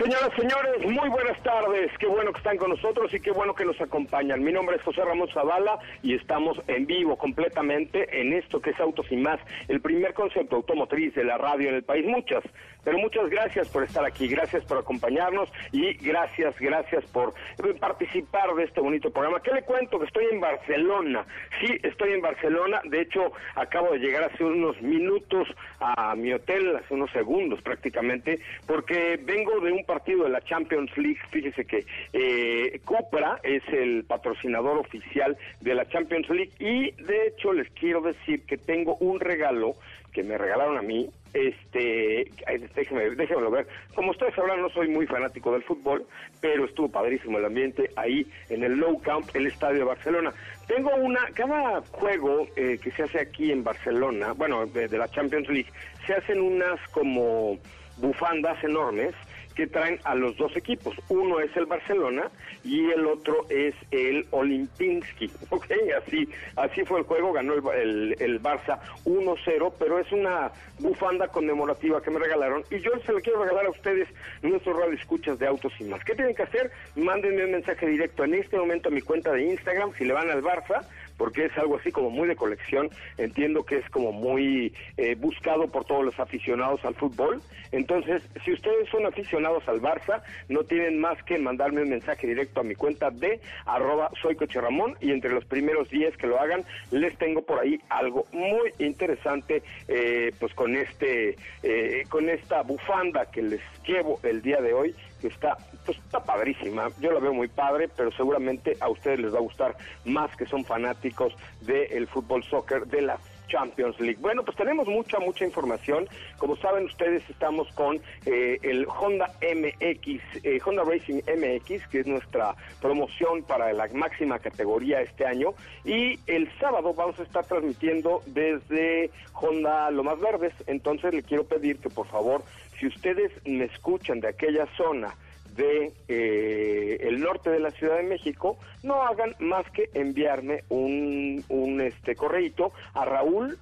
Señoras, señores, muy buenas tardes. Qué bueno que están con nosotros y qué bueno que nos acompañan. Mi nombre es José Ramón Zavala y estamos en vivo completamente en esto que es Autos y Más, el primer concepto automotriz de la radio en el país. Muchas, pero muchas gracias por estar aquí, gracias por acompañarnos y gracias, gracias por participar de este bonito programa. ¿Qué le cuento? Que estoy en Barcelona. Sí, estoy en Barcelona. De hecho, acabo de llegar hace unos minutos a mi hotel, hace unos segundos prácticamente, porque vengo de un partido de la Champions League. Fíjese que eh, Cupra es el patrocinador oficial de la Champions League y de hecho les quiero decir que tengo un regalo que me regalaron a mí, este, déjenme, déjenmelo ver. Como ustedes sabrán, no soy muy fanático del fútbol, pero estuvo padrísimo el ambiente ahí en el Low Camp, el estadio de Barcelona. Tengo una, cada juego eh, que se hace aquí en Barcelona, bueno, de la Champions League, se hacen unas como bufandas enormes que traen a los dos equipos. Uno es el Barcelona y el otro es el Olimpinski. Ok, así, así fue el juego, ganó el, el, Barça 1-0, pero es una bufanda conmemorativa que me regalaron y yo se la quiero regalar a ustedes, nuestros radio escuchas de autos y más. ¿Qué tienen que hacer? Mándenme un mensaje directo en este momento a mi cuenta de Instagram si le van al Barça porque es algo así como muy de colección. Entiendo que es como muy eh, buscado por todos los aficionados al fútbol. Entonces, si ustedes son aficionados al Barça, no tienen más que mandarme un mensaje directo a mi cuenta de arroba soy Coche Ramón y entre los primeros días que lo hagan, les tengo por ahí algo muy interesante, eh, pues con este, eh, con esta bufanda que les llevo el día de hoy que está, pues, está padrísima. Yo la veo muy padre, pero seguramente a ustedes les va a gustar más que son fanáticos del fútbol soccer de la Champions League. Bueno, pues tenemos mucha, mucha información. Como saben ustedes, estamos con eh, el Honda MX, eh, Honda Racing MX, que es nuestra promoción para la máxima categoría este año. Y el sábado vamos a estar transmitiendo desde Honda Lomas Verdes. Entonces le quiero pedir que por favor si ustedes me escuchan de aquella zona de eh, el norte de la Ciudad de México, no hagan más que enviarme un, un este correíto a Raúl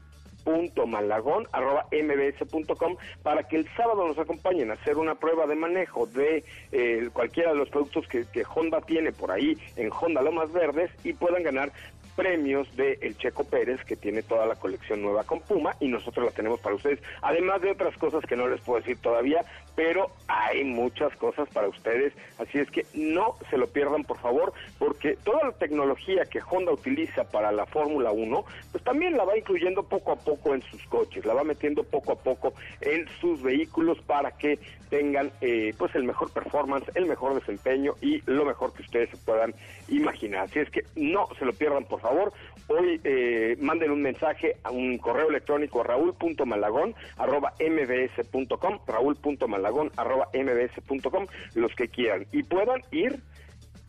mbs.com para que el sábado nos acompañen a hacer una prueba de manejo de eh, cualquiera de los productos que, Honda tiene por ahí en Honda Lomas Verdes y puedan ganar premios de El Checo Pérez, que tiene toda la colección nueva con Puma, y nosotros la tenemos para ustedes, además de otras cosas que no les puedo decir todavía, pero hay muchas cosas para ustedes, así es que no se lo pierdan, por favor, porque toda la tecnología que Honda utiliza para la Fórmula 1, pues también la va incluyendo poco a poco en sus coches, la va metiendo poco a poco en sus vehículos para que tengan eh, pues el mejor performance, el mejor desempeño y lo mejor que ustedes se puedan imaginar. Así es que no se lo pierdan, por favor. Hoy eh, manden un mensaje a un correo electrónico raúl.malagón arroba raúl.malagón mbs.com, los que quieran y puedan ir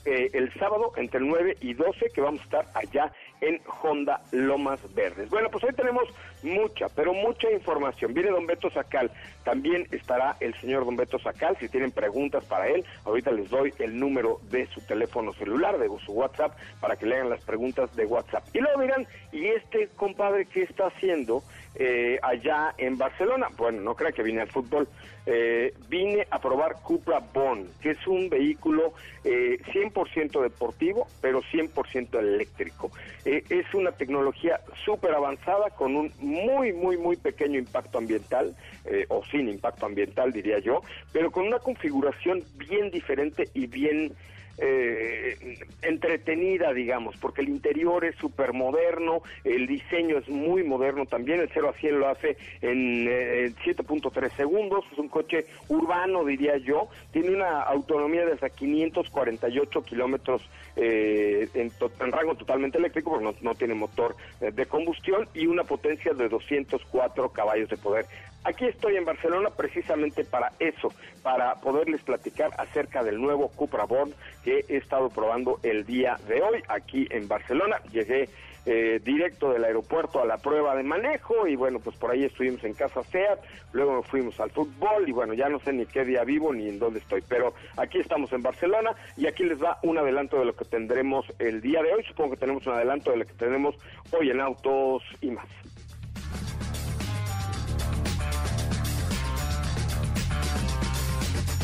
eh, el sábado entre el 9 y 12 que vamos a estar allá en Honda Lomas Verdes. Bueno, pues hoy tenemos mucha, pero mucha información. Viene don Beto Sacal, también estará el señor don Beto Sacal, si tienen preguntas para él, ahorita les doy el número de su teléfono celular, de su WhatsApp, para que le hagan las preguntas de WhatsApp. Y luego dirán, ¿y este compadre qué está haciendo eh, allá en Barcelona? Bueno, no crea que vine al fútbol, eh, vine a probar Cupra Bond, que es un vehículo 100% 100% deportivo, pero 100% eléctrico. Eh, es una tecnología súper avanzada con un muy, muy, muy pequeño impacto ambiental, eh, o sin impacto ambiental diría yo, pero con una configuración bien diferente y bien eh, entretenida, digamos, porque el interior es súper moderno, el diseño es muy moderno también, el 0 a 100 lo hace en 7.3 eh, segundos, es un coche urbano, diría yo, tiene una autonomía de hasta 548 kilómetros eh, en, rango totalmente eléctrico, porque no, no tiene motor eh, de combustión, y una potencia de 204 caballos de poder. Aquí estoy en Barcelona precisamente para eso, para poderles platicar acerca del nuevo Cupra Born que he estado probando el día de hoy aquí en Barcelona. Llegué eh, directo del aeropuerto a la prueba de manejo y bueno, pues por ahí estuvimos en casa SEAT, luego fuimos al fútbol y bueno, ya no sé ni qué día vivo ni en dónde estoy, pero aquí estamos en Barcelona y aquí les va un adelanto de lo que tendremos el día de hoy, supongo que tenemos un adelanto de lo que tenemos hoy en autos y más.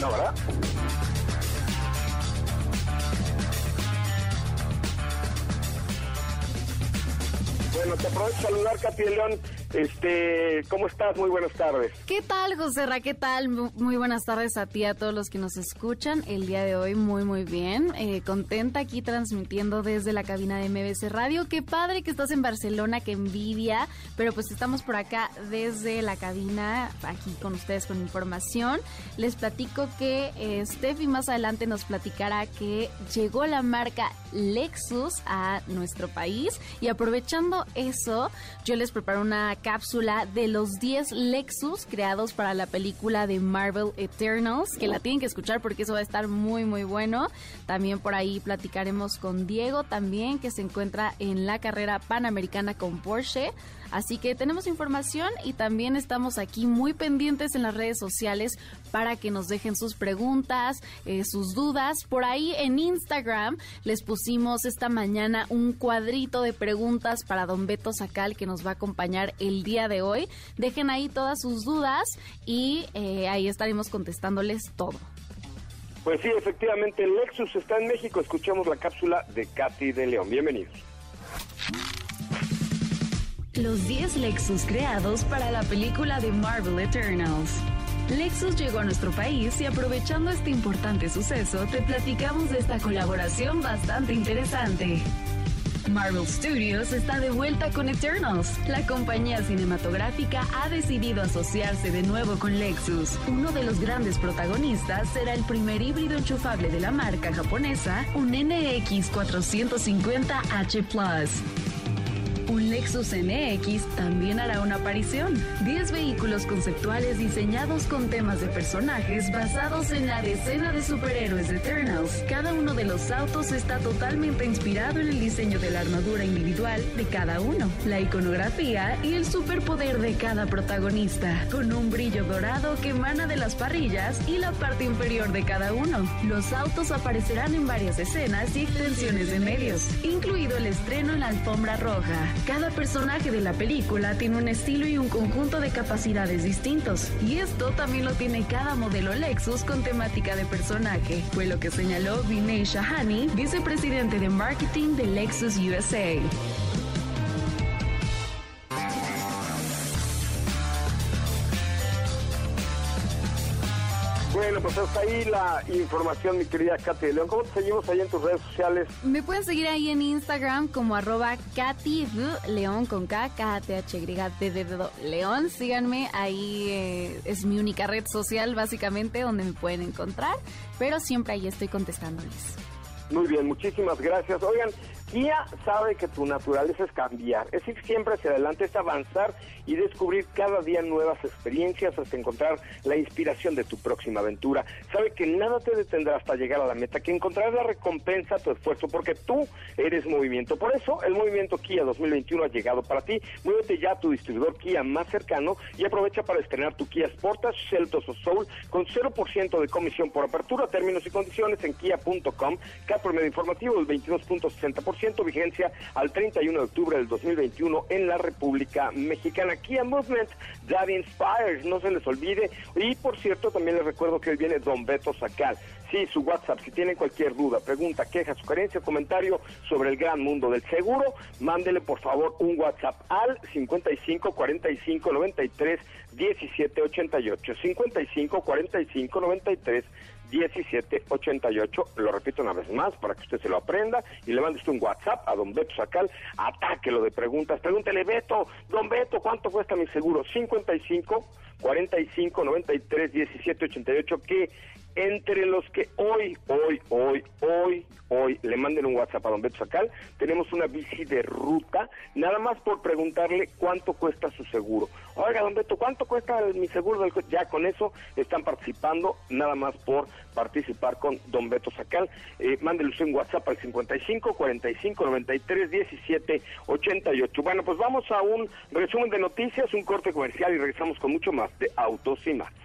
No, ¿verdad? Bueno, te aprovecho saludar, Katy León. Este, ¿cómo estás? Muy buenas tardes. ¿Qué tal, José Ra? ¿Qué tal? Muy buenas tardes a ti, a todos los que nos escuchan. El día de hoy muy, muy bien. Eh, contenta aquí transmitiendo desde la cabina de MBC Radio. Qué padre que estás en Barcelona, qué envidia. Pero pues estamos por acá desde la cabina, aquí con ustedes con información. Les platico que eh, Steffi más adelante nos platicará que llegó la marca Lexus a nuestro país. Y aprovechando eso, yo les preparo una cápsula de los 10 Lexus creados para la película de Marvel Eternals, que la tienen que escuchar porque eso va a estar muy muy bueno. También por ahí platicaremos con Diego también, que se encuentra en la carrera panamericana con Porsche. Así que tenemos información y también estamos aquí muy pendientes en las redes sociales para que nos dejen sus preguntas, eh, sus dudas. Por ahí en Instagram les pusimos esta mañana un cuadrito de preguntas para don Beto Sacal que nos va a acompañar el día de hoy. Dejen ahí todas sus dudas y eh, ahí estaremos contestándoles todo. Pues sí, efectivamente, Lexus está en México. Escuchamos la cápsula de Katy de León. Bienvenidos. Los 10 Lexus creados para la película de Marvel Eternals. Lexus llegó a nuestro país y aprovechando este importante suceso, te platicamos de esta colaboración bastante interesante. Marvel Studios está de vuelta con Eternals. La compañía cinematográfica ha decidido asociarse de nuevo con Lexus. Uno de los grandes protagonistas será el primer híbrido enchufable de la marca japonesa, un NX 450H Plus. Un Lexus NX también hará una aparición. 10 vehículos conceptuales diseñados con temas de personajes basados en la decena de superhéroes de Eternals. Cada uno de los autos está totalmente inspirado en el diseño de la armadura individual de cada uno, la iconografía y el superpoder de cada protagonista, con un brillo dorado que emana de las parrillas y la parte inferior de cada uno. Los autos aparecerán en varias escenas y extensiones de medios, incluido el estreno en la alfombra roja. Cada personaje de la película tiene un estilo y un conjunto de capacidades distintos, y esto también lo tiene cada modelo Lexus con temática de personaje, fue lo que señaló Vinay Shahani, vicepresidente de marketing de Lexus USA. Bueno, pues hasta ahí la información, mi querida Katy León. ¿Cómo te seguimos ahí en tus redes sociales? Me pueden seguir ahí en Instagram como arroba Katy León con K, K T H Y D D León. Síganme, ahí eh, es mi única red social básicamente donde me pueden encontrar, pero siempre ahí estoy contestándoles. Muy bien, muchísimas gracias. Oigan, Kia sabe que tu naturaleza es cambiar, es ir siempre hacia adelante, es avanzar y descubrir cada día nuevas experiencias hasta encontrar la inspiración de tu próxima aventura. Sabe que nada te detendrá hasta llegar a la meta, que encontrarás la recompensa a tu esfuerzo, porque tú eres movimiento. Por eso, el movimiento Kia 2021 ha llegado para ti. Muévete ya a tu distribuidor Kia más cercano y aprovecha para estrenar tu Kia Sportage, Celtos o Soul con 0% de comisión por apertura, términos y condiciones en kia.com. Cada promedio informativo del 22.60% 10% vigencia al 31 de octubre del 2021 en la República Mexicana. Kia Movement, That Inspires, no se les olvide. Y por cierto, también les recuerdo que hoy viene Don Beto Sacal. Sí, su WhatsApp, si tienen cualquier duda, pregunta, queja, sugerencia, comentario sobre el gran mundo del seguro, mándele por favor un WhatsApp al 55 45 93 17 88. 55 45 93 1788. Lo repito una vez más para que usted se lo aprenda y le mande usted un WhatsApp a don Beto Sacal. Atáquelo de preguntas. Pregúntele, Beto, don Beto, ¿cuánto cuesta mi seguro? 55 45 93 17 88. Que entre los que hoy, hoy, hoy, hoy, hoy le manden un WhatsApp a don Beto Sacal, tenemos una bici de ruta, nada más por preguntarle cuánto cuesta su seguro. Oiga, don Beto, ¿cuánto cuesta mi seguro del? Ya con eso están participando, nada más por participar con don Beto Sacal. Eh, mándele un WhatsApp al 55 45 93 17 88. Bueno, pues vamos a un resumen de noticias, un corte comercial y regresamos con mucho más de Autos y más.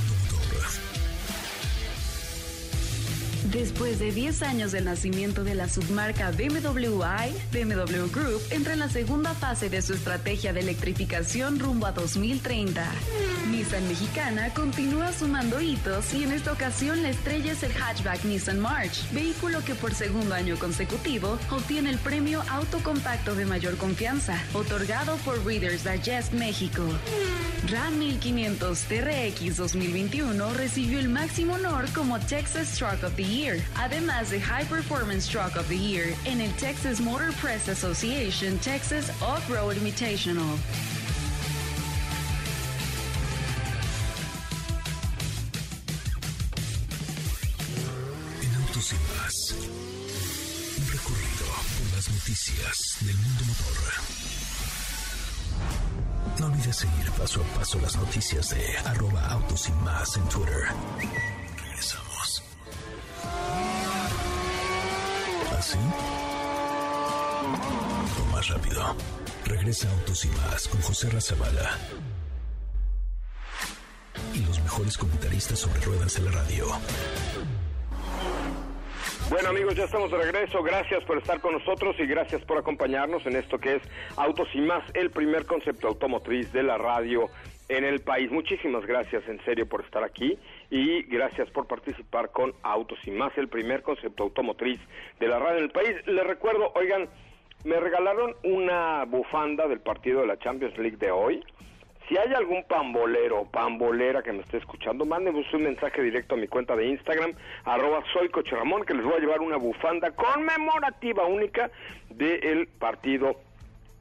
Después de 10 años del nacimiento de la submarca BMW i, BMW Group entra en la segunda fase de su estrategia de electrificación rumbo a 2030. Nissan Mexicana continúa sumando hitos y en esta ocasión la estrella es el hatchback Nissan March, vehículo que por segundo año consecutivo obtiene el premio Auto Compacto de mayor confianza, otorgado por Reader's Digest México. Ram 1500 TRX 2021 recibió el máximo honor como Texas Truck of the Además de High Performance Truck of the Year en el Texas Motor Press Association Texas Off-Road Invitational. En Autos y más, un recorrido por las noticias del mundo motor. No olvides seguir paso a paso las noticias de arroba autos y más en Twitter. ¿Así? O más rápido. Regresa Autos y más con José Razabala. Y los mejores comentaristas sobre ruedas en la radio. Bueno amigos, ya estamos de regreso. Gracias por estar con nosotros y gracias por acompañarnos en esto que es Autos y más, el primer concepto automotriz de la radio en el país. Muchísimas gracias en serio por estar aquí y gracias por participar con Autos y más, el primer concepto automotriz de la radio en el país. Les recuerdo, oigan, me regalaron una bufanda del partido de la Champions League de hoy. Si hay algún pambolero o pambolera que me esté escuchando, mándenme un mensaje directo a mi cuenta de Instagram, arroba soy que les voy a llevar una bufanda conmemorativa única del partido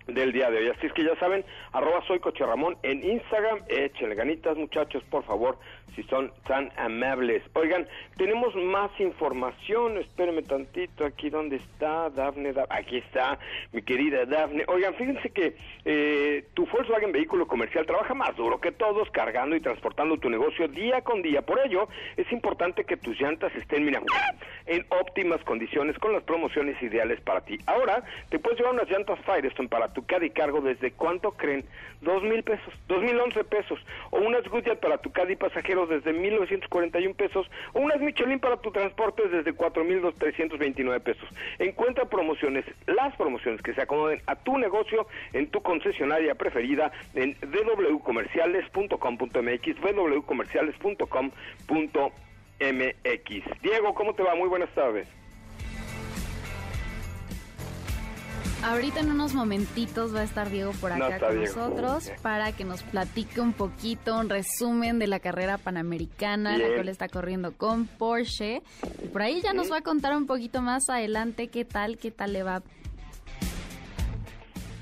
del día de hoy. Así es que ya saben, arroba soy Coche Ramón en Instagram, échenle ganitas muchachos, por favor, si son tan amables. Oigan, tenemos más información, espérenme tantito, aquí donde está Dafne, aquí está mi querida Dafne. Oigan, fíjense que eh, tu Volkswagen vehículo comercial trabaja más duro que todos, cargando y transportando tu negocio día con día. Por ello, es importante que tus llantas estén, mira, en óptimas condiciones con las promociones ideales para ti. Ahora, te puedes llevar unas llantas Firestone para tu Caddy Cargo desde cuánto creen? Dos mil pesos, dos mil once pesos. O unas Goodyear para tu Caddy Pasajero desde cuarenta y un pesos. O unas Michelin para tu transporte desde cuatro mil trescientos veintinueve pesos. Encuentra promociones, las promociones que se acomoden a tu negocio en tu concesionaria preferida en www.comerciales.com.mx, www.comerciales.com.mx. Diego, ¿cómo te va? Muy buenas tardes. Ahorita en unos momentitos va a estar Diego por acá con Diego. nosotros para que nos platique un poquito, un resumen de la carrera panamericana, la Bien. cual está corriendo con Porsche. Y por ahí ya nos va a contar un poquito más adelante qué tal, qué tal le va.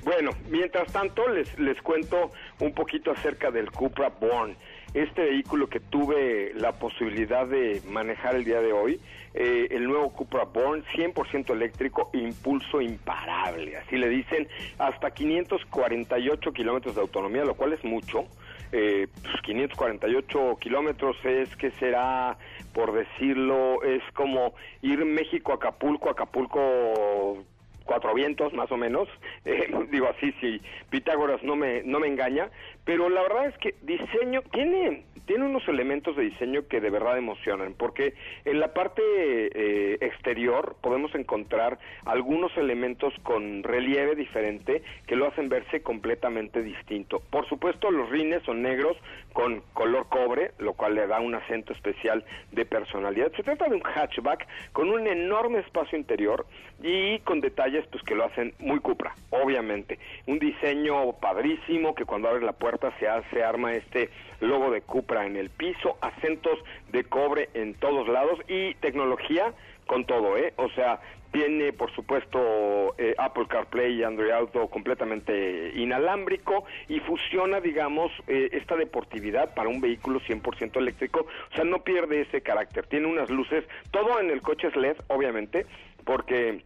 Bueno, mientras tanto les, les cuento un poquito acerca del Cupra Born, este vehículo que tuve la posibilidad de manejar el día de hoy, eh, el nuevo Cupra Born 100% eléctrico, impulso imparable, así le dicen, hasta 548 kilómetros de autonomía, lo cual es mucho. Eh, pues 548 kilómetros es que será, por decirlo, es como ir México a Acapulco, Acapulco cuatro vientos más o menos, eh, digo así si Pitágoras no me no me engaña, pero la verdad es que diseño tiene tiene unos elementos de diseño que de verdad emocionan, porque en la parte eh, exterior podemos encontrar algunos elementos con relieve diferente que lo hacen verse completamente distinto. Por supuesto, los rines son negros con color cobre, lo cual le da un acento especial de personalidad. Se trata de un hatchback con un enorme espacio interior y con detalles pues que lo hacen muy Cupra, obviamente. Un diseño padrísimo que cuando abre la puerta se hace arma este logo de Cupra en el piso, acentos de cobre en todos lados y tecnología con todo, ¿eh? O sea, tiene, por supuesto, eh, Apple CarPlay y Android Auto completamente inalámbrico y fusiona, digamos, eh, esta deportividad para un vehículo 100% eléctrico. O sea, no pierde ese carácter. Tiene unas luces, todo en el coche es LED, obviamente, porque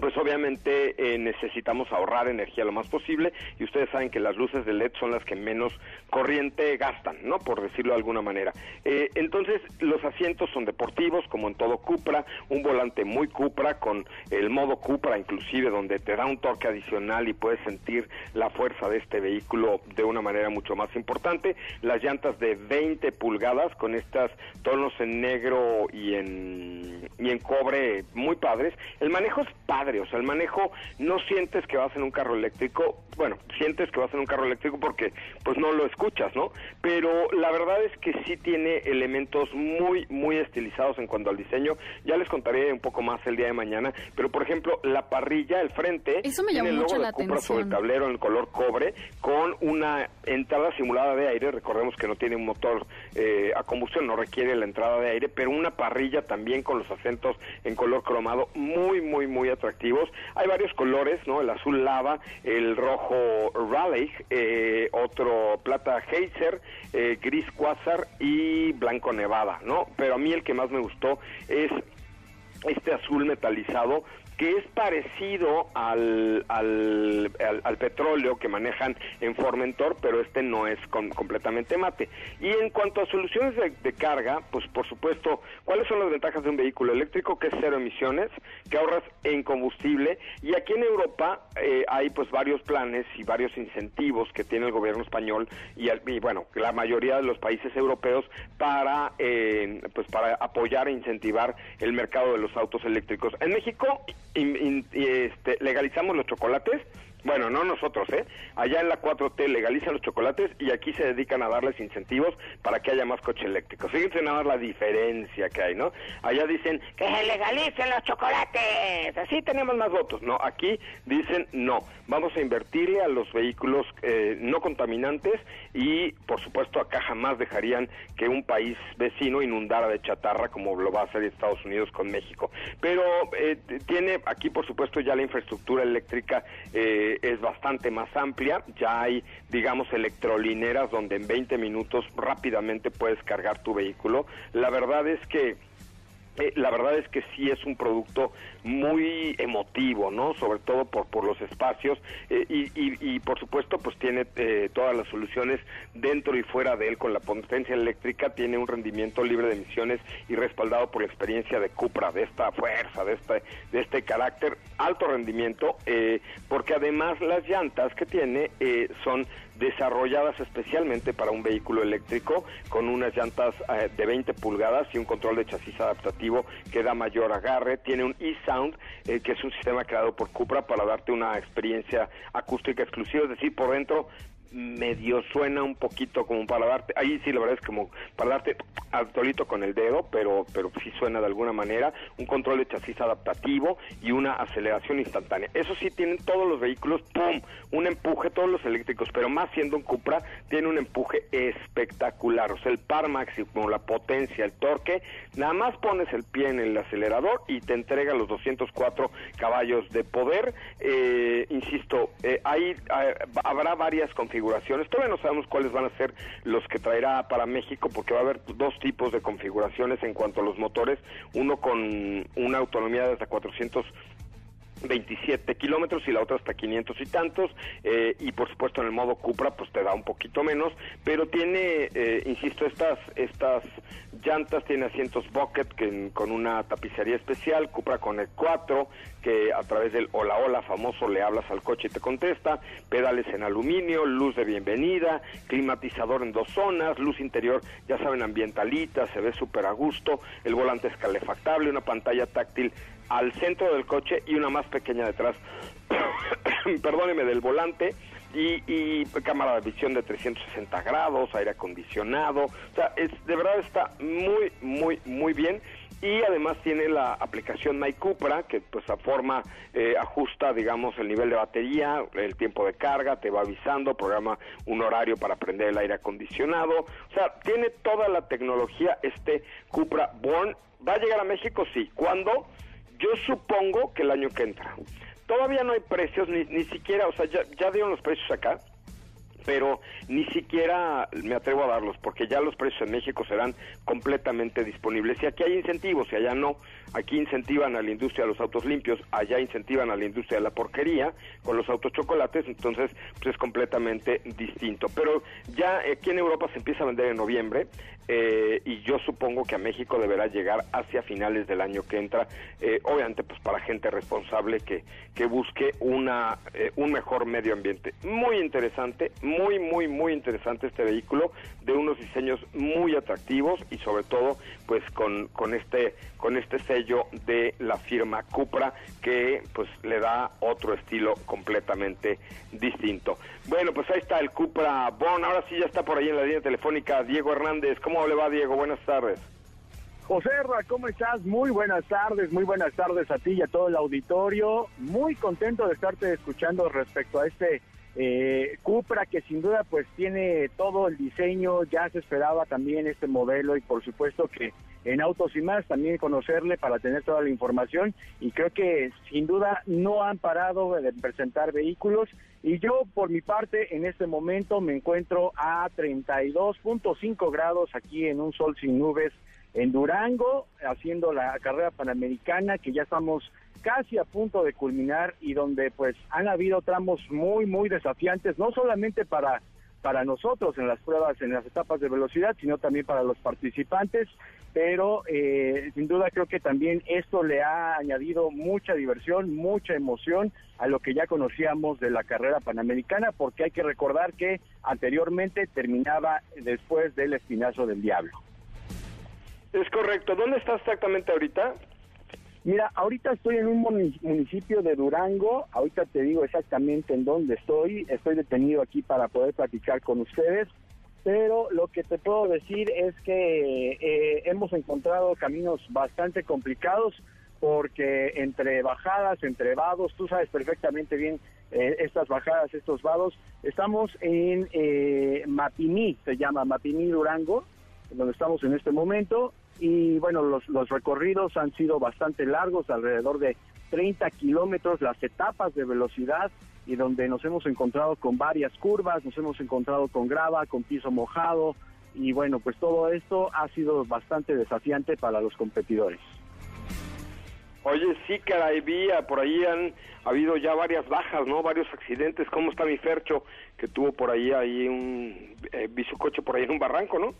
pues obviamente eh, necesitamos ahorrar energía lo más posible y ustedes saben que las luces de LED son las que menos corriente gastan, ¿no? Por decirlo de alguna manera. Eh, entonces, los asientos son deportivos, como en todo Cupra, un volante muy Cupra con el modo Cupra inclusive, donde te da un torque adicional y puedes sentir la fuerza de este vehículo de una manera mucho más importante. Las llantas de 20 pulgadas con estas tonos en negro y en, y en cobre muy padres. El manejo es padre o sea, el manejo no sientes que vas en un carro eléctrico, bueno, sientes que vas en un carro eléctrico porque pues no lo escuchas, ¿no? Pero la verdad es que sí tiene elementos muy, muy estilizados en cuanto al diseño. Ya les contaré un poco más el día de mañana, pero por ejemplo, la parrilla, el frente, Eso me tiene el logo de Cupra sobre el tablero en el color cobre con una entrada simulada de aire. Recordemos que no tiene un motor eh, a combustión, no requiere la entrada de aire, pero una parrilla también con los acentos en color cromado, muy, muy, muy atractivo hay varios colores, ¿no? El azul lava, el rojo Raleigh, eh, otro plata Heiser, eh, gris Quasar y blanco Nevada, ¿no? Pero a mí el que más me gustó es este azul metalizado que es parecido al, al, al, petróleo que manejan en Formentor, pero este no es completamente mate. Y en cuanto a soluciones de, carga, pues por supuesto, ¿cuáles son las ventajas de un vehículo eléctrico? Que es cero emisiones, que ahorras en combustible, y aquí en Europa eh, hay pues varios planes y varios incentivos que tiene el gobierno español y, bueno, la mayoría de los países europeos para, eh, pues para apoyar e incentivar el mercado de los autos eléctricos. En México y, este, legalizamos los chocolates bueno, no nosotros, ¿eh? Allá en la 4T legalizan los chocolates y aquí se dedican a darles incentivos para que haya más coches eléctricos. Fíjense nada más la diferencia que hay, ¿no? Allá dicen que se legalicen los chocolates, así tenemos más votos. No, aquí dicen no, vamos a invertirle a los vehículos eh, no contaminantes y, por supuesto, acá jamás dejarían que un país vecino inundara de chatarra como lo va a hacer Estados Unidos con México. Pero eh, tiene aquí, por supuesto, ya la infraestructura eléctrica. Eh, es bastante más amplia. Ya hay, digamos, electrolineras donde en 20 minutos rápidamente puedes cargar tu vehículo. La verdad es que eh, la verdad es que sí es un producto muy emotivo, ¿no? Sobre todo por, por los espacios. Eh, y, y, por supuesto pues tiene eh, todas las soluciones dentro y fuera de él. Con la potencia eléctrica, tiene un rendimiento libre de emisiones y respaldado por la experiencia de Cupra, de esta fuerza, de este, de este carácter, alto rendimiento, porque además las llantas que tiene son desarrolladas especialmente para un vehículo eléctrico con unas llantas eh, de 20 pulgadas y un control de chasis adaptativo que da mayor agarre. Tiene un e-Sound, eh, que es un sistema creado por Cupra para darte una experiencia acústica exclusiva, es decir, por dentro medio suena un poquito como para darte, ahí sí la verdad es como para darte altolito con el dedo, pero pero sí suena de alguna manera, un control de chasis adaptativo y una aceleración instantánea. Eso sí tienen todos los vehículos, pum, un empuje, todos los eléctricos, pero más siendo un Cupra, tiene un empuje espectacular, o sea, el par máximo, la potencia, el torque, nada más pones el pie en el acelerador y te entrega los 204 caballos de poder. Eh, insisto, eh, ahí eh, habrá varias configuraciones configuraciones. Todavía no sabemos cuáles van a ser los que traerá para México porque va a haber dos tipos de configuraciones en cuanto a los motores. Uno con una autonomía de hasta 400 27 kilómetros y la otra hasta 500 y tantos eh, y por supuesto en el modo Cupra pues te da un poquito menos pero tiene eh, insisto estas estas llantas tiene asientos bucket que, con una tapicería especial Cupra con el 4 que a través del hola hola famoso le hablas al coche y te contesta pedales en aluminio luz de bienvenida climatizador en dos zonas luz interior ya saben ambientalita se ve súper a gusto el volante es calefactable una pantalla táctil al centro del coche y una más pequeña detrás, perdóneme, del volante. Y, cámara de visión de 360 grados, aire acondicionado, o sea, es, de verdad está muy, muy, muy bien. Y además tiene la aplicación My Cupra que pues a forma eh, ajusta digamos el nivel de batería el tiempo de carga te va avisando programa un horario para prender el aire acondicionado. O sea tiene toda la tecnología este Cupra Born. Va a llegar a México sí. ¿cuándo? Yo supongo que el año que entra. Todavía no hay precios, ni, ni siquiera, o sea, ya, ya dieron los precios acá, pero ni siquiera me atrevo a darlos porque ya los precios en México serán completamente disponibles y aquí hay incentivos y allá no. Aquí incentivan a la industria de los autos limpios, allá incentivan a la industria de la porquería con los autos chocolates, entonces pues es completamente distinto. Pero ya aquí en Europa se empieza a vender en noviembre eh, y yo supongo que a México deberá llegar hacia finales del año que entra, eh, obviamente pues para gente responsable que, que busque una, eh, un mejor medio ambiente. Muy interesante, muy, muy, muy interesante este vehículo, de unos diseños muy atractivos y sobre todo pues con, con este con este sello de la firma Cupra que pues le da otro estilo completamente distinto. Bueno, pues ahí está el Cupra Bon, ahora sí ya está por ahí en la línea telefónica Diego Hernández. ¿Cómo le va Diego? Buenas tardes. José ¿cómo estás? Muy buenas tardes, muy buenas tardes a ti y a todo el auditorio. Muy contento de estarte escuchando respecto a este eh, Cupra que sin duda pues tiene todo el diseño, ya se esperaba también este modelo y por supuesto que en Autos y más también conocerle para tener toda la información. Y creo que sin duda no han parado de presentar vehículos. Y yo por mi parte en este momento me encuentro a 32.5 grados aquí en un sol sin nubes en Durango haciendo la carrera panamericana que ya estamos casi a punto de culminar y donde pues han habido tramos muy muy desafiantes no solamente para para nosotros en las pruebas en las etapas de velocidad sino también para los participantes pero eh, sin duda creo que también esto le ha añadido mucha diversión mucha emoción a lo que ya conocíamos de la carrera panamericana porque hay que recordar que anteriormente terminaba después del espinazo del diablo. Es correcto. Dónde está exactamente ahorita Mira, ahorita estoy en un municipio de Durango, ahorita te digo exactamente en dónde estoy, estoy detenido aquí para poder platicar con ustedes, pero lo que te puedo decir es que eh, hemos encontrado caminos bastante complicados porque entre bajadas, entre vados, tú sabes perfectamente bien eh, estas bajadas, estos vados, estamos en eh, se llama Mapimí Durango, donde estamos en este momento, y bueno, los, los recorridos han sido bastante largos, alrededor de 30 kilómetros, las etapas de velocidad y donde nos hemos encontrado con varias curvas, nos hemos encontrado con grava, con piso mojado y bueno, pues todo esto ha sido bastante desafiante para los competidores. Oye, sí, caray, vi, por ahí han habido ya varias bajas, ¿no? Varios accidentes. ¿Cómo está mi Fercho? Que tuvo por ahí, ahí un, eh, vi su coche por ahí en un barranco, ¿no?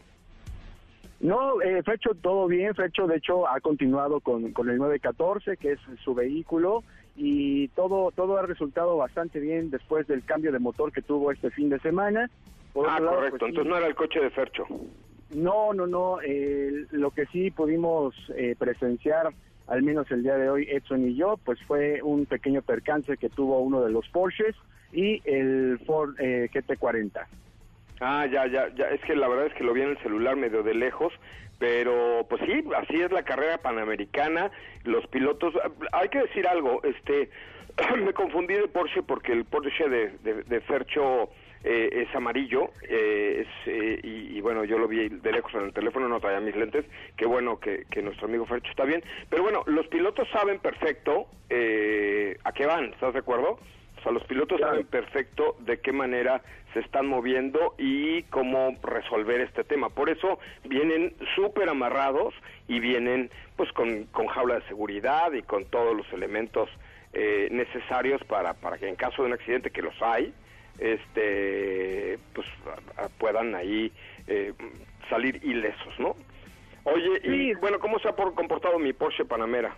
No, eh, Fecho todo bien, Fecho de hecho ha continuado con, con el 914, que es su vehículo, y todo, todo ha resultado bastante bien después del cambio de motor que tuvo este fin de semana. ah, correcto, pues, entonces no era el coche de Fercho. No, no, no, lo que sí pudimos eh, presenciar, al menos el día de hoy, Edson y yo, pues fue un pequeño percance que tuvo uno de los Porsches y el Ford eh, GT40. Ah, ya, ya, ya, es que la verdad es que lo vi en el celular medio de lejos, pero pues sí, así es la carrera panamericana, los pilotos, hay que decir algo, este, me confundí de Porsche porque el Porsche de, de, Fercho eh, es amarillo, eh, es, eh, y, bueno, yo lo vi de lejos en el teléfono, no traía mis lentes, qué bueno que, que nuestro amigo Fercho está bien, pero bueno, los pilotos saben perfecto a qué van, ¿estás de acuerdo? O sea, los pilotos saben perfecto de qué manera se están moviendo y cómo resolver este tema. Por eso vienen súper amarrados y vienen pues con, con, jaula de seguridad y con todos los elementos eh, necesarios para, para que en caso de un accidente, que los hay, este pues puedan ahí eh, salir ilesos, ¿no? Oye, y bueno, ¿cómo se ha comportado mi Porsche Panamera?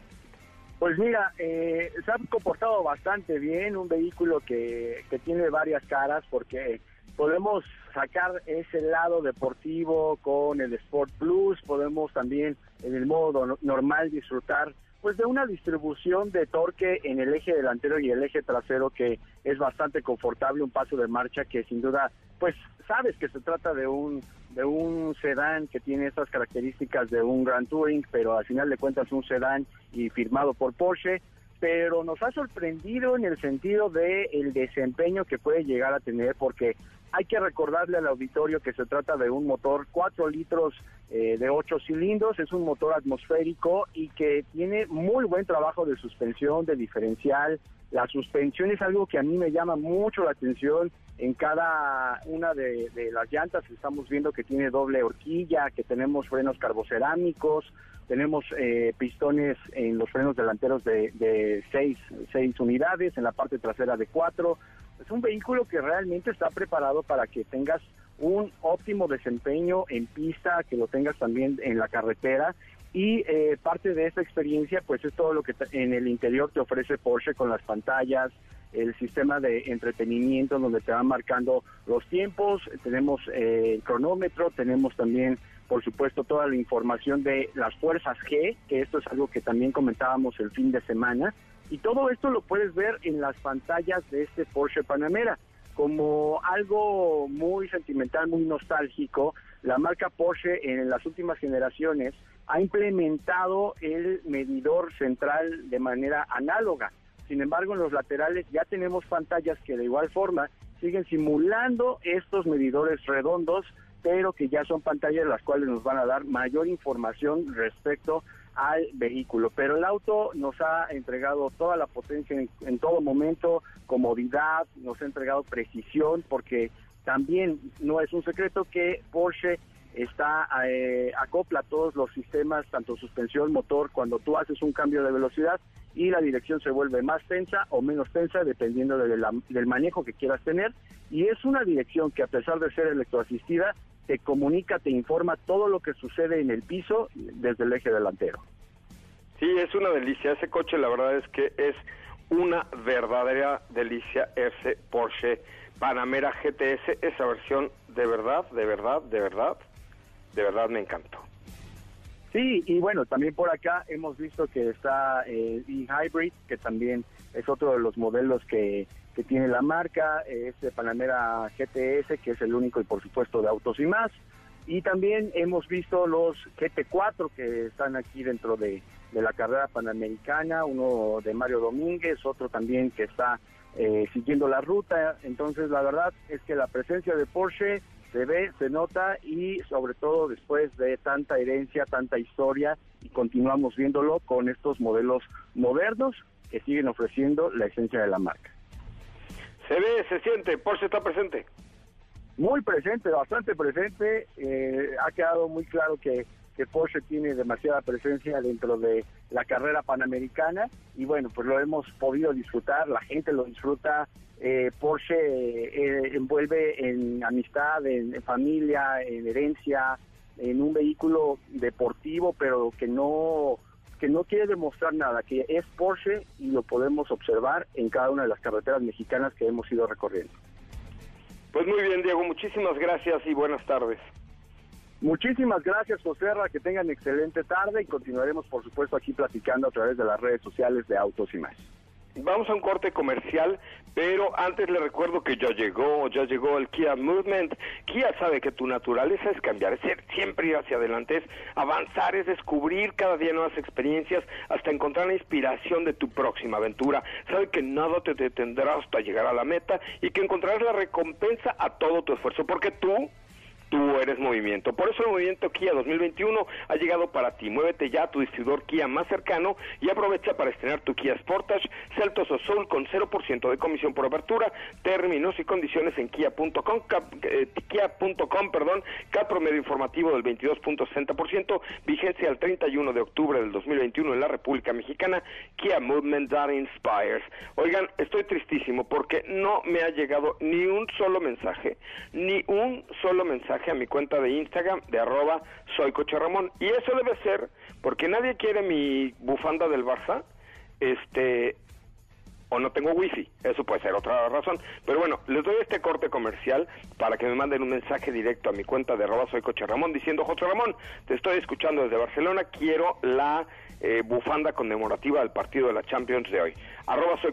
Pues mira, eh, se ha comportado bastante bien, un vehículo que, que tiene varias caras porque podemos sacar ese lado deportivo con el Sport Plus, podemos también en el modo normal disfrutar pues de una distribución de torque en el eje delantero y el eje trasero que es bastante confortable, un paso de marcha que sin duda, pues sabes que se trata de un de un sedán que tiene estas características de un Grand Touring, pero al final de cuentas un sedán y firmado por Porsche, pero nos ha sorprendido en el sentido de el desempeño que puede llegar a tener porque hay que recordarle al auditorio que se trata de un motor 4 litros eh, de 8 cilindros, es un motor atmosférico y que tiene muy buen trabajo de suspensión, de diferencial. La suspensión es algo que a mí me llama mucho la atención en cada una de, las llantas. Estamos viendo que tiene doble horquilla, que tenemos frenos carbocerámicos, tenemos eh, pistones en los frenos delanteros de, de seis, seis unidades, en la parte trasera de cuatro es un vehículo que realmente está preparado para que tengas un óptimo desempeño en pista, que lo tengas también en la carretera y eh, parte de esta experiencia pues es todo lo que en el interior te ofrece Porsche con las pantallas, el sistema de entretenimiento donde te van marcando los tiempos, tenemos eh, el cronómetro, tenemos también por supuesto toda la información de las fuerzas G, que esto es algo que también comentábamos el fin de semana, y todo esto lo puedes ver en las pantallas de este Porsche Panamera. Como algo muy sentimental, muy nostálgico, la marca Porsche en las últimas generaciones ha implementado el medidor central de manera análoga. Sin embargo, en los laterales ya tenemos pantallas que de igual forma siguen simulando estos medidores redondos, pero que ya son pantallas las cuales nos van a dar mayor información respecto al vehículo. Pero el auto nos ha entregado toda la potencia en, todo momento, comodidad, nos ha entregado precisión, porque también no es un secreto que Porsche está eh, acopla todos los sistemas, tanto suspensión, motor, cuando tú haces un cambio de velocidad y la dirección se vuelve más tensa o menos tensa dependiendo del manejo que quieras tener. Y es una dirección que a pesar de ser electroasistida, te comunica, te informa todo lo que sucede en el piso desde el eje delantero. Sí, es una delicia. Ese coche, la verdad es que es una verdadera delicia ese Porsche Panamera GTS, esa versión de verdad, de verdad, de verdad, de verdad me encantó. Sí, y bueno, también por acá hemos visto que está eh, e-Hybrid, que también es otro de los modelos que que tiene la marca, este Panamera GTS, que es el único y por supuesto de autos y más. Y también hemos visto los GT4 que están aquí dentro de, la carrera panamericana, uno de Mario Domínguez, otro también que está eh, siguiendo la ruta. Entonces, la verdad es que la presencia de Porsche se ve, se nota y sobre todo después de tanta herencia, tanta historia y continuamos viéndolo con estos modelos modernos que siguen ofreciendo la esencia de la marca. Se ve, se siente, Porsche está presente. Muy presente, bastante presente. Eh, ha quedado muy claro que, que Porsche tiene demasiada presencia dentro de la carrera panamericana y bueno, pues lo hemos podido disfrutar, la gente lo disfruta. Eh, Porsche eh, envuelve en amistad, en, familia, en herencia, en un vehículo deportivo, pero que no que no quiere demostrar nada, que es Porsche y lo podemos observar en cada una de las carreteras mexicanas que hemos ido recorriendo. Pues muy bien, Diego, muchísimas gracias y buenas tardes. Muchísimas gracias, José que tengan excelente tarde y continuaremos, por supuesto, aquí platicando a través de las redes sociales de Autos y más. Vamos a un corte comercial, pero antes le recuerdo que ya llegó, ya llegó el Kia Movement. Kia sabe que tu naturaleza es cambiar, es siempre ir hacia adelante, es avanzar, es descubrir cada día nuevas experiencias hasta encontrar la inspiración de tu próxima aventura. Sabe que nada te detendrá hasta llegar a la meta y que encontrarás la recompensa a todo tu esfuerzo, porque tú tú eres movimiento. Por eso el movimiento Kia 2021 ha llegado para ti. Muévete ya a tu distribuidor Kia más cercano y aprovecha para estrenar tu Kia Sportage, Celtos o Soul con 0% de comisión por apertura, términos y condiciones en kia.com, eh, kia.com, perdón, cap promedio informativo del 22.60%, vigencia al 31 de octubre del 2021 en la República Mexicana, Kia Movement That Inspires. Oigan, estoy tristísimo porque no me ha llegado ni un solo mensaje, ni un solo mensaje a mi cuenta de Instagram de arroba soy Coche. Y eso debe ser porque nadie quiere mi bufanda del Barça, este, o no tengo wifi, eso puede ser otra razón. Pero bueno, les doy este corte comercial para que me manden un mensaje directo a mi cuenta de arroba soy Coche diciendo, José Ramón, te estoy escuchando desde Barcelona, quiero la eh, bufanda conmemorativa del partido de la Champions de hoy. Arroba soy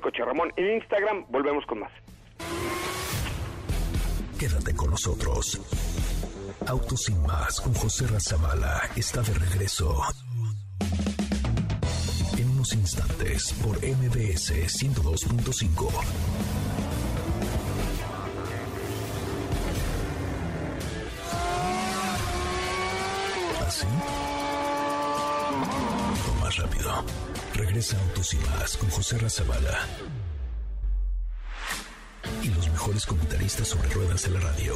en Instagram, volvemos con más. Quédate con nosotros. Autos sin más con José Razabala está de regreso. En unos instantes por MBS 102.5. ¿Así? O más rápido. Regresa Autos y más con José Razabala y los mejores comentaristas sobre ruedas de la radio.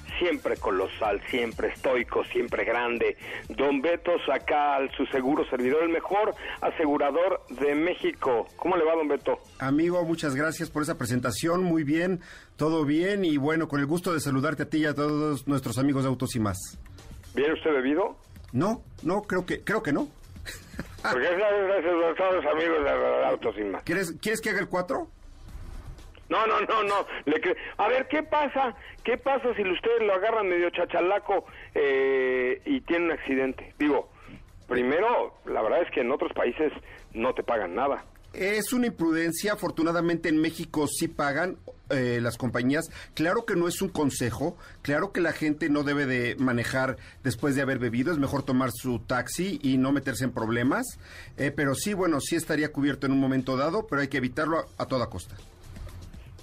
siempre colosal, siempre estoico, siempre grande. Don Beto Sacal, su seguro servidor, el mejor asegurador de México. ¿Cómo le va, don Beto? Amigo, muchas gracias por esa presentación. Muy bien, todo bien y bueno, con el gusto de saludarte a ti y a todos nuestros amigos de Autos y más. ¿Viene usted bebido? No, no, creo que, creo que no. Porque es gracias a todos los amigos de Autos y más. ¿Quieres, ¿Quieres que haga el 4? No, no, no, no. Le A ver, ¿qué pasa? ¿Qué pasa si ustedes lo agarran medio chachalaco eh, y tiene un accidente? Digo, primero, la verdad es que en otros países no te pagan nada. Es una imprudencia, afortunadamente en México sí pagan eh, las compañías. Claro que no es un consejo, claro que la gente no debe de manejar después de haber bebido, es mejor tomar su taxi y no meterse en problemas, eh, pero sí, bueno, sí estaría cubierto en un momento dado, pero hay que evitarlo a toda costa.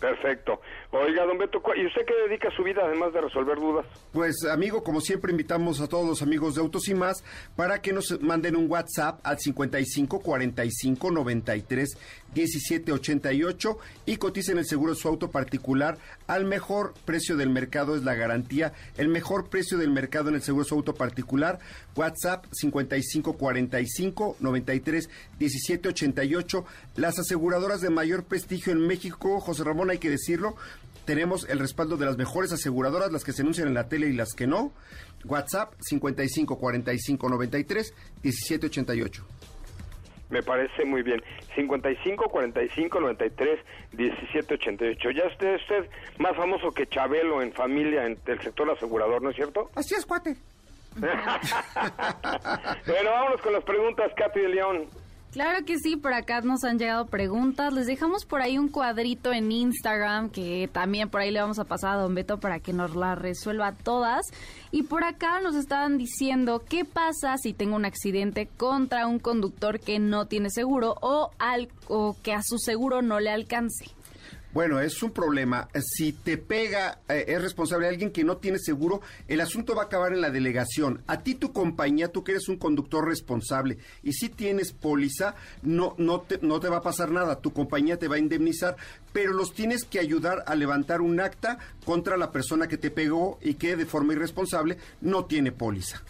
Perfecto. Oiga, don Beto, ¿y usted qué dedica su vida además de resolver dudas? Pues, amigo, como siempre, invitamos a todos los amigos de Autos y Más para que nos manden un WhatsApp al 55 45 93 17 88 y coticen el seguro de su auto particular al mejor precio del mercado, es la garantía. El mejor precio del mercado en el seguro de su auto particular, WhatsApp 55 45 93 17 88. Las aseguradoras de mayor prestigio en México, José Ramón hay que decirlo. Tenemos el respaldo de las mejores aseguradoras, las que se anuncian en la tele y las que no. WhatsApp 55 45 93 17 88. Me parece muy bien. 55 45 93 17 88. Ya usted es usted más famoso que Chabelo en familia en el sector asegurador, ¿no es cierto? Así es, cuate. bueno, vámonos con las preguntas, Katy de León. Claro que sí, por acá nos han llegado preguntas. Les dejamos por ahí un cuadrito en Instagram que también por ahí le vamos a pasar a Don Beto para que nos la resuelva todas. Y por acá nos estaban diciendo qué pasa si tengo un accidente contra un conductor que no tiene seguro o, o que a su seguro no le alcance. Bueno, es un problema. Si te pega, eh, es responsable alguien que no tiene seguro, el asunto va a acabar en la delegación. A ti tu compañía, tú que eres un conductor responsable y si tienes póliza, no, no, te, no te va a pasar nada. Tu compañía te va a indemnizar, pero los tienes que ayudar a levantar un acta contra la persona que te pegó y que de forma irresponsable no tiene póliza.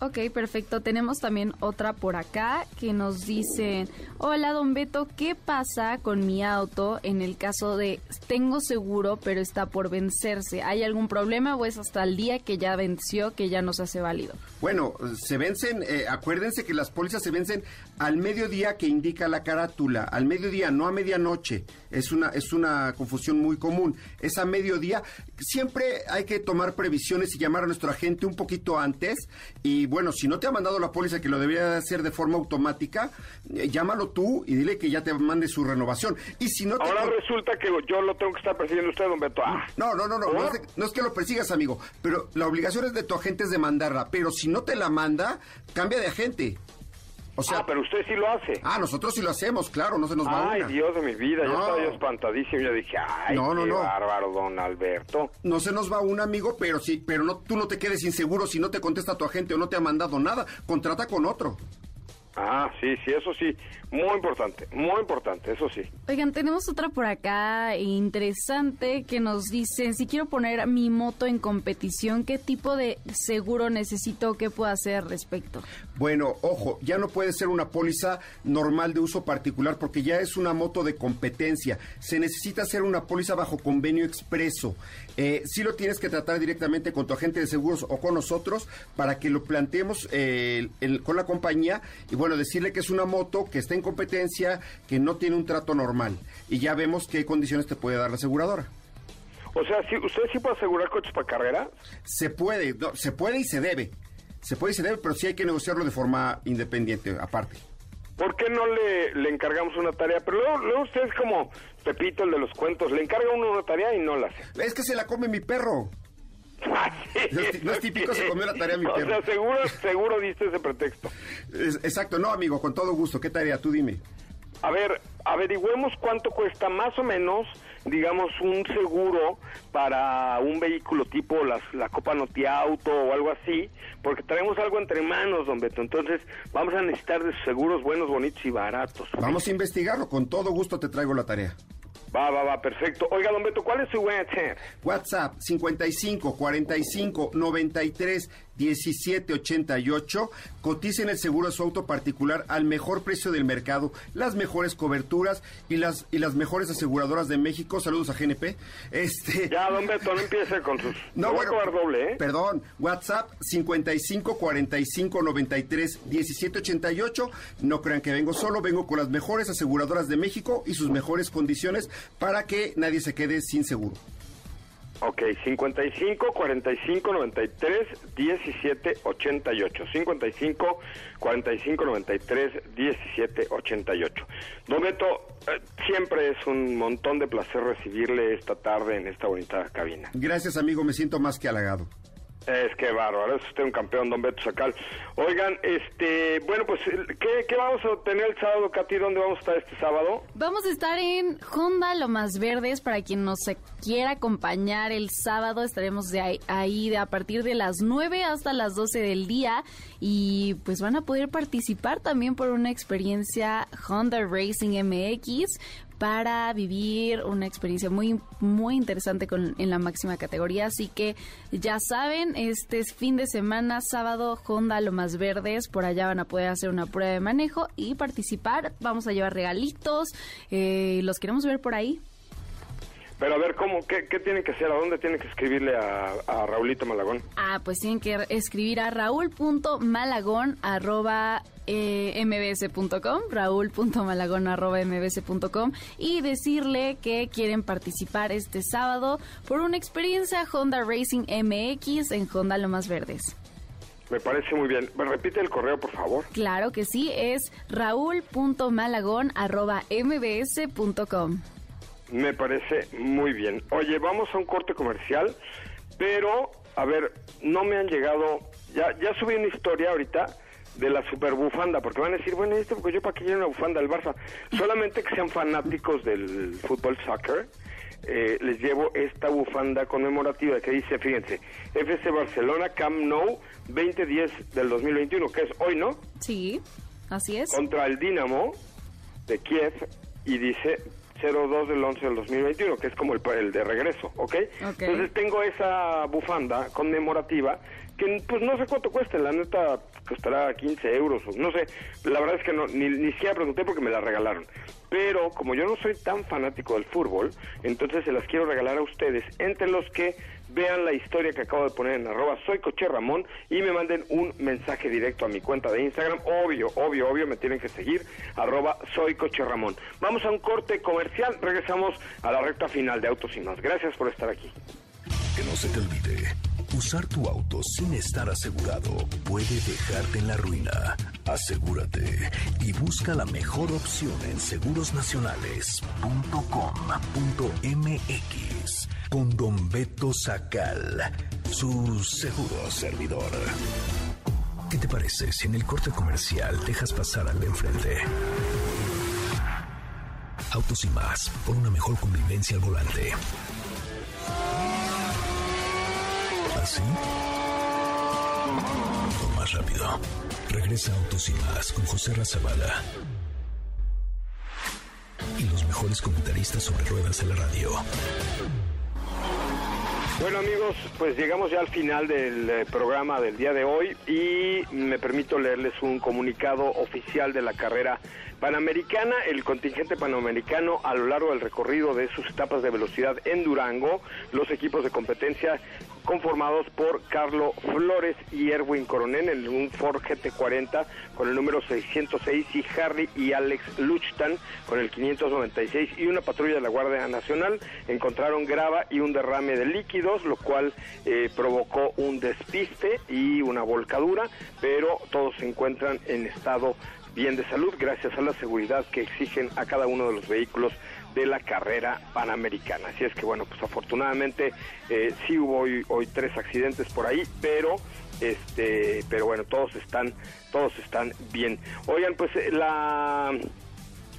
Ok, perfecto. Tenemos también otra por acá que nos dice, hola don Beto, ¿qué pasa con mi auto en el caso de tengo seguro pero está por vencerse? ¿Hay algún problema o es hasta el día que ya venció que ya nos hace válido? Bueno, se vencen, eh, acuérdense que las pólizas se vencen al mediodía que indica la carátula, al mediodía, no a medianoche. Es una, es una confusión muy común. Es a mediodía. Siempre hay que tomar previsiones y llamar a nuestro agente un poquito antes y bueno, si no te ha mandado la póliza que lo debería hacer de forma automática, eh, llámalo tú y dile que ya te mande su renovación. Y si no Ahora resulta que yo lo tengo que estar persiguiendo usted, don Beto. Ah. No, no, no, no, no es, que lo persigas, amigo, pero la obligación es de tu agente es de mandarla, pero si no te la manda, cambia de agente. O sea, ah, pero usted sí lo hace. Ah, nosotros sí lo hacemos, claro, no se nos va Ay, Dios de mi vida, yo estaba yo espantadísimo. Yo dije, ay, no, no, qué no. bárbaro, don Alberto. No se nos va un amigo, pero sí, pero no, tú no te quedes inseguro si no te contesta tu agente o no te ha mandado nada. Contrata con otro. Ah, sí, sí, eso sí, muy importante, muy importante, eso sí. Oigan, tenemos otra por acá interesante que nos dice, si quiero poner mi moto en competición, ¿qué tipo de seguro necesito? ¿Qué puedo hacer al respecto? Bueno, ojo, ya no puede ser una póliza normal de uso particular porque ya es una moto de competencia. Se necesita hacer una póliza bajo convenio expreso. Eh, sí lo tienes que tratar directamente con tu agente de seguros o con nosotros para que lo planteemos eh, con la compañía y bueno, decirle que es una moto que está en competencia, que no tiene un trato normal y ya vemos qué condiciones te puede dar la aseguradora. O sea, ¿usted sí puede asegurar coches para carrera? Se puede, se puede y se debe. Se puede y se debe, pero sí hay que negociarlo de forma independiente, aparte. ¿Por qué no le, le encargamos una tarea? Pero luego, usted es como Pepito, el de los cuentos. Le encarga uno una tarea y no la hace. Es que se la come mi perro. Ah, no, es, típico, se comió la tarea mi perro. O sea, seguro, seguro diste ese pretexto. exacto, no, amigo, con todo gusto. ¿Qué tarea? Tú dime. A ver, averigüemos cuánto cuesta más o menos, digamos, un seguro para un vehículo tipo las, la Copa Noti Auto o algo así, porque traemos algo entre manos, don Beto. Entonces, vamos a necesitar de seguros buenos, bonitos y baratos. Vamos a investigarlo. Con todo gusto te traigo la tarea. Va, va, va, perfecto. Oiga, don Beto, ¿cuál es su WhatsApp? WhatsApp 55 45 93 1788. Coticen el seguro de su auto particular al mejor precio del mercado, las mejores coberturas y las y las mejores aseguradoras de México. Saludos a GNP. Este Ya, don Beto, no empiece con sus No, bueno, doble, ¿eh? Perdón, WhatsApp 55 45 93 1788. No crean que vengo solo, vengo con las mejores aseguradoras de México y sus mejores condiciones para que nadie se quede sin seguro. Ok, 55 45 93 17 88. 55 45 93 17 88. Don Beto, eh, siempre es un montón de placer recibirle esta tarde en esta bonita cabina. Gracias, amigo, me siento más que halagado. Es que bárbaro, es usted un campeón, don Beto Sacal. Oigan, este, bueno, pues, ¿qué, vamos a tener el sábado, Katy? ¿Dónde vamos a estar este sábado? Vamos a estar en Honda Lomas Verdes, para quien nos quiera acompañar el sábado, estaremos de ahí, ahí de a partir de las 9 hasta las 12 del día, y pues van a poder participar también por una experiencia Honda Racing MX, para vivir una experiencia muy muy interesante con, en la máxima categoría. Así que ya saben, este es fin de semana, sábado, Honda Lomas Verdes, por allá van a poder hacer una prueba de manejo y participar. Vamos a llevar regalitos, eh, los queremos ver por ahí. Pero a ver, ¿cómo? ¿Qué, qué tienen que hacer? ¿A dónde tienen que escribirle a, a Raulito Malagón? Ah, pues tienen que escribir a raúl.malagón arroba eh, mbs.com, raúl.malagón arroba mbs.com y decirle que quieren participar este sábado por una experiencia Honda Racing MX en Honda Lomas Verdes. Me parece muy bien. ¿Me repite el correo, por favor? Claro que sí, es raúl.malagón arroba mbs.com. Me parece muy bien. Oye, vamos a un corte comercial, pero, a ver, no me han llegado, ya, ya subí una historia ahorita de la super bufanda, porque van a decir, bueno, esto porque yo para qué quiero una bufanda del Barça. Solamente que sean fanáticos del fútbol soccer, eh, les llevo esta bufanda conmemorativa que dice, fíjense, FC Barcelona Camp Nou 2010 del 2021, que es hoy, ¿no? Sí, así es. Contra el Dinamo de Kiev y dice 02 del 11 del 2021, que es como el, el de regreso, ¿ok? Entonces tengo esa bufanda conmemorativa que pues no sé cuánto cuesta, la neta costará 15 euros, no sé, la verdad es que no, ni, ni siquiera pregunté porque me la regalaron. Pero como yo no soy tan fanático del fútbol, entonces se las quiero regalar a ustedes, entre los que vean la historia que acabo de poner en arroba soy Coche Ramón y me manden un mensaje directo a mi cuenta de Instagram. Obvio, obvio, obvio, me tienen que seguir, arroba soy Coche Ramón. Vamos a un corte comercial, regresamos a la recta final de Autos y Más. Gracias por estar aquí. Que no se te olvide, usar tu auto sin estar asegurado puede dejarte en la ruina. Asegúrate y busca la mejor opción en segurosnacionales.com.mx con Don Beto Sacal, su seguro servidor. ¿Qué te parece si en el corte comercial dejas pasar al de enfrente? Autos y más, por una mejor convivencia al volante. ¿Así? Más rápido. Regresa Autos y más con José Razabala. Y los mejores comentaristas sobre ruedas en la radio. Bueno amigos, pues llegamos ya al final del eh, programa del día de hoy y me permito leerles un comunicado oficial de la carrera panamericana. El contingente panamericano a lo largo del recorrido de sus etapas de velocidad en Durango, los equipos de competencia conformados por Carlo Flores y Erwin Coronel en un Ford GT40 con el número 606 y Harry y Alex Luchtan con el 596 y una patrulla de la Guardia Nacional encontraron grava y un derrame de líquidos, lo cual eh, provocó un despiste y una volcadura, pero todos se encuentran en estado bien de salud gracias a la seguridad que exigen a cada uno de los vehículos de la carrera panamericana. Así es que bueno, pues afortunadamente eh, sí hubo hoy, hoy tres accidentes por ahí, pero este, pero bueno, todos están, todos están bien. Oigan, pues eh, la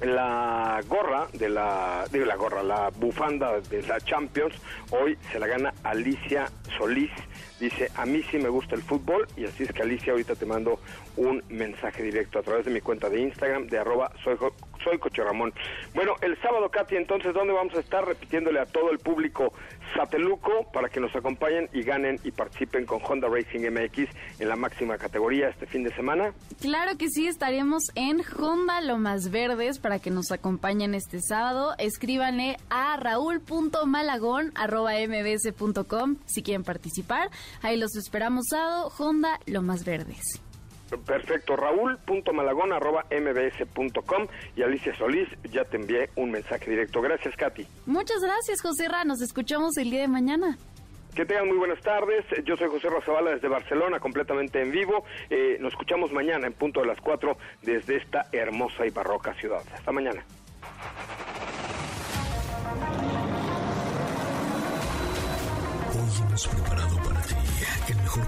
la gorra de la digo la gorra la bufanda de la Champions hoy se la gana Alicia Solís. Dice a mí sí me gusta el fútbol y así es que Alicia ahorita te mando un mensaje directo a través de mi cuenta de Instagram de arroba soy, soy Coche Ramón. Bueno, el sábado, Katy, entonces, ¿dónde vamos a estar repitiéndole a todo el público Sateluco para que nos acompañen y ganen y participen con Honda Racing MX en la máxima categoría este fin de semana? Claro que sí, estaremos en Honda Lomas Verdes para que nos acompañen este sábado. Escríbanle a raúl.malagón.mbs.com si quieren participar. Ahí los esperamos sábado, Honda Lomas Verdes. Perfecto, raúl.malagón.mbs.com y Alicia Solís, ya te envié un mensaje directo. Gracias, Katy. Muchas gracias, José Ra. Nos escuchamos el día de mañana. Que tengan muy buenas tardes. Yo soy José Razabala desde Barcelona, completamente en vivo. Eh, nos escuchamos mañana en punto de las 4 desde esta hermosa y barroca ciudad. Hasta mañana. Hoy hemos preparado para ti el mejor